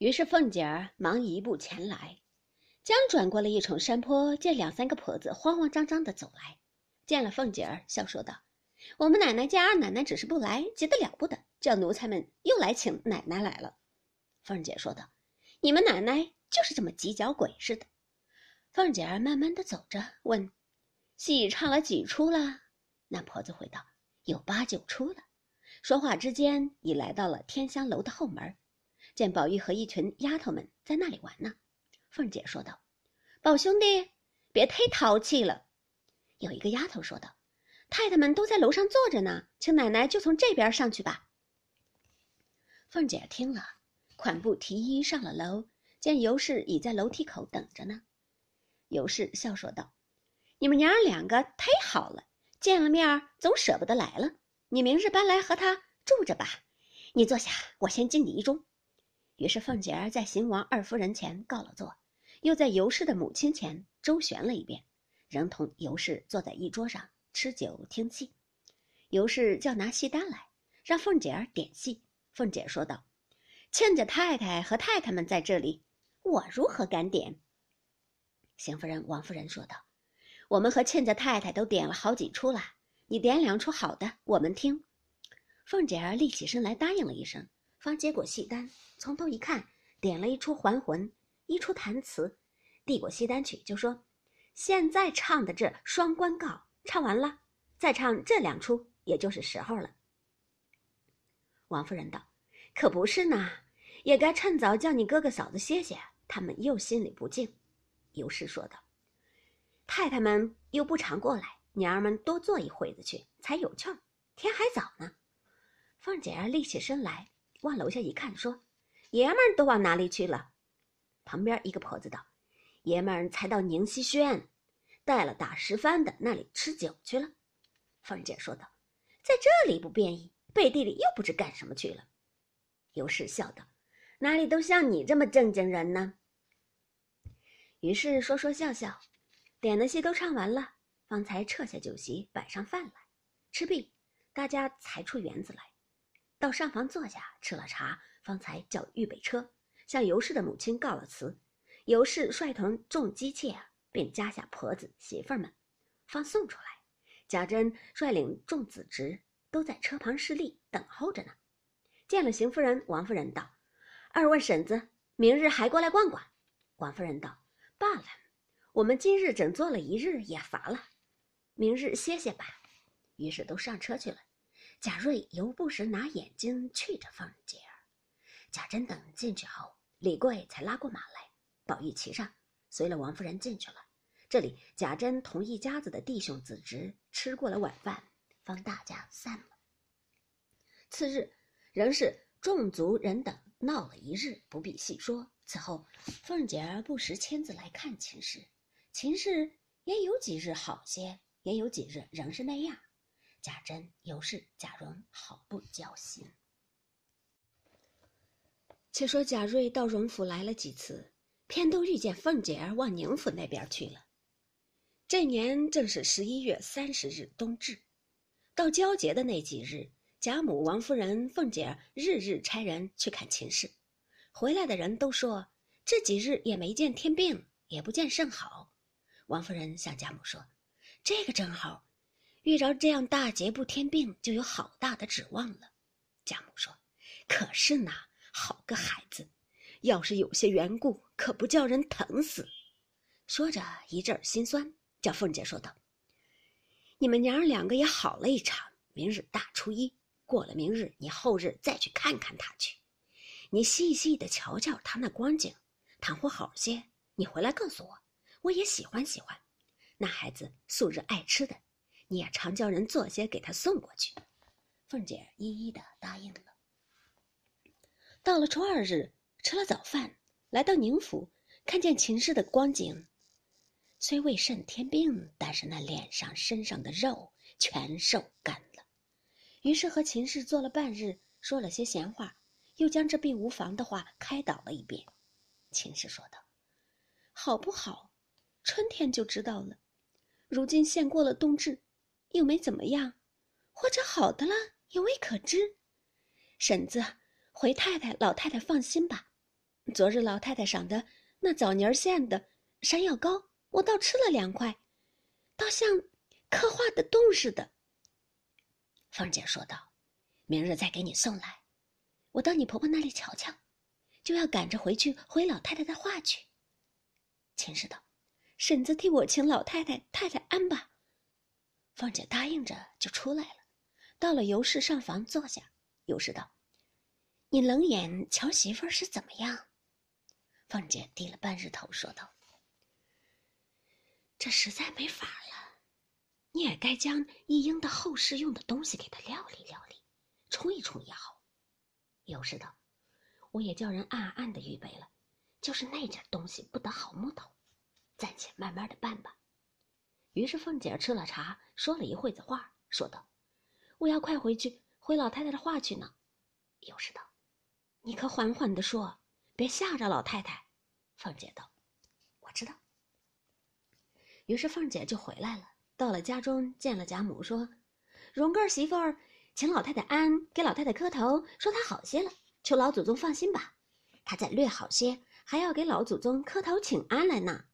于是凤姐儿忙移步前来，刚转过了一重山坡，见两三个婆子慌慌张张的走来，见了凤姐儿，笑说道：“我们奶奶家二奶奶只是不来，急得了不得，叫奴才们又来请奶奶来了。”凤姐说道：“你们奶奶就是这么急脚鬼似的。”凤姐儿慢慢的走着，问：“戏唱了几出了？”那婆子回道：“有八九出了。”说话之间，已来到了天香楼的后门，见宝玉和一群丫头们在那里玩呢。凤姐说道：“宝兄弟，别忒淘气了。”有一个丫头说道：“太太们都在楼上坐着呢，请奶奶就从这边上去吧。”凤姐听了，款步提衣上了楼，见尤氏已在楼梯口等着呢。尤氏笑说道：“你们娘儿两个忒好了，见了面总舍不得来了。你明日搬来和他住着吧。你坐下，我先敬你一盅。”于是凤姐儿在邢王二夫人前告了座，又在尤氏的母亲前周旋了一遍，仍同尤氏坐在一桌上吃酒听戏。尤氏叫拿戏单来，让凤姐儿点戏。凤姐说道：“亲家太太和太太们在这里，我如何敢点？”邢夫人、王夫人说道：“我们和亲家太太都点了好几出了，你点两出好的，我们听。”凤姐儿立起身来答应了一声，方接过戏单，从头一看，点了一出还魂，一出弹词，递过戏单去，就说：“现在唱的这《双关告》唱完了，再唱这两出，也就是时候了。”王夫人道：“可不是呢，也该趁早叫你哥哥嫂子歇歇，他们又心里不静。”尤氏说道：“太太们又不常过来，娘儿们多坐一会子去才有趣儿。天还早呢。”凤姐儿立起身来，往楼下一看，说：“爷们儿都往哪里去了？”旁边一个婆子道：“爷们儿才到宁熙轩，带了打石番的那里吃酒去了。”凤姐说道：“在这里不便意，背地里又不知干什么去了。”尤氏笑道：“哪里都像你这么正经人呢？”于是说说笑笑，点的戏都唱完了，方才撤下酒席，摆上饭来。吃毕，大家才出园子来，到上房坐下，吃了茶，方才叫预备车，向尤氏的母亲告了辞。尤氏率同众姬妾，便加下婆子媳妇们，方送出来。贾珍率领众子侄都在车旁侍立，等候着呢。见了邢夫人、王夫人，道：“二位婶子，明日还过来逛逛。”王夫人道。罢了，我们今日整坐了一日也乏了，明日歇歇吧。于是都上车去了。贾瑞犹不时拿眼睛觑着凤姐儿。贾珍等进去后，李贵才拉过马来，宝玉骑上，随了王夫人进去了。这里贾珍同一家子的弟兄子侄吃过了晚饭，方大家散了。次日，仍是众族人等闹了一日，不必细说。此后，凤姐儿不时亲自来看秦氏，秦氏也有几日好些，也有几日仍是那样。贾珍、尤氏、贾蓉好不交心。且说贾瑞到荣府来了几次，偏都遇见凤姐儿往宁府那边去了。这年正是十一月三十日冬至，到交节的那几日，贾母、王夫人、凤姐儿日日差人去看秦氏。回来的人都说，这几日也没见天病，也不见甚好。王夫人向贾母说：“这个正好，遇着这样大节不添病，就有好大的指望了。”贾母说：“可是呢，好个孩子，要是有些缘故，可不叫人疼死。”说着一阵心酸，叫凤姐说道：“你们娘儿两个也好了一场，明日大初一过了，明日你后日再去看看他去。”你细细的瞧瞧他那光景，倘或好些，你回来告诉我，我也喜欢喜欢。那孩子素日爱吃的，你也常叫人做些给他送过去。凤姐一一的答应了。到了初二日，吃了早饭，来到宁府，看见秦氏的光景，虽未甚天病，但是那脸上、身上的肉全瘦干了。于是和秦氏坐了半日，说了些闲话。又将这病无妨的话开导了一遍，秦氏说道：“好不好，春天就知道了。如今现过了冬至，又没怎么样，或者好的了也未可知。婶子、回太太、老太太放心吧，昨日老太太赏的那枣泥馅的山药糕，我倒吃了两块，倒像刻画的洞似的。”凤姐说道：“明日再给你送来，我到你婆婆那里瞧瞧，就要赶着回去回老太太的话去。”秦氏道：“婶子替我请老太太太太安吧。”凤姐答应着就出来了，到了尤氏上房坐下。尤氏道：“你冷眼瞧媳妇儿是怎么样？”凤姐低了半日头说道：“这实在没法了，你也该将一应的后事用的东西给她料理料理，冲一冲也好。”尤氏道：“我也叫人暗暗的预备了，就是那件东西不得好木头，暂且慢慢的办吧。”于是凤姐吃了茶，说了一会子话，说道：“我要快回去回老太太的话去呢。”又是道：“你可缓缓的说，别吓着老太太。”凤姐道：“我知道。”于是凤姐就回来了，到了家中见了贾母，说：“荣哥儿媳妇儿请老太太安，给老太太磕头，说她好些了，求老祖宗放心吧。她再略好些，还要给老祖宗磕头请安来呢。”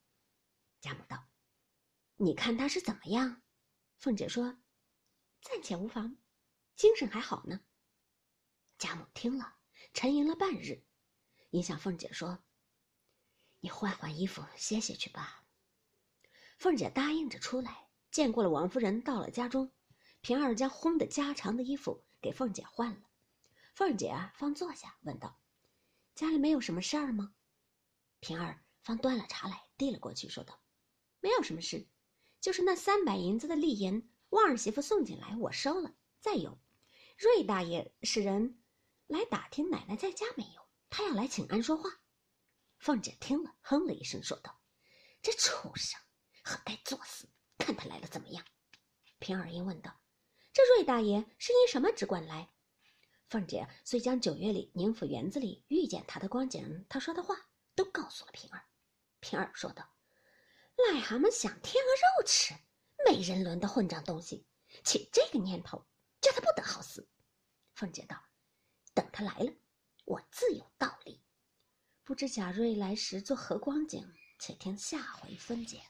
贾母道。你看他是怎么样？凤姐说：“暂且无妨，精神还好呢。”贾母听了，沉吟了半日，应向凤姐说：“你换换衣服，歇歇去吧。”凤姐答应着出来，见过了王夫人，到了家中，平儿将烘的家常的衣服给凤姐换了。凤姐啊，方坐下，问道：“家里没有什么事儿吗？”平儿方端了茶来，递了过去，说道：“没有什么事。”就是那三百银子的利银，旺儿媳妇送进来，我收了。再有，瑞大爷使人来打听奶奶在家没有，他要来请安说话。凤姐听了，哼了一声，说道：“这畜生，很该作死？看他来了怎么样？”平儿应问道：“这瑞大爷是因什么只管来？”凤姐遂将九月里宁府园子里遇见他的光景，他说的话都告诉了平儿。平儿说道。癞蛤蟆想天鹅肉吃，没人伦的混账东西，起这个念头，叫他不得好死。凤姐道：“等他来了，我自有道理。不知贾瑞来时作何光景？且听下回分解。”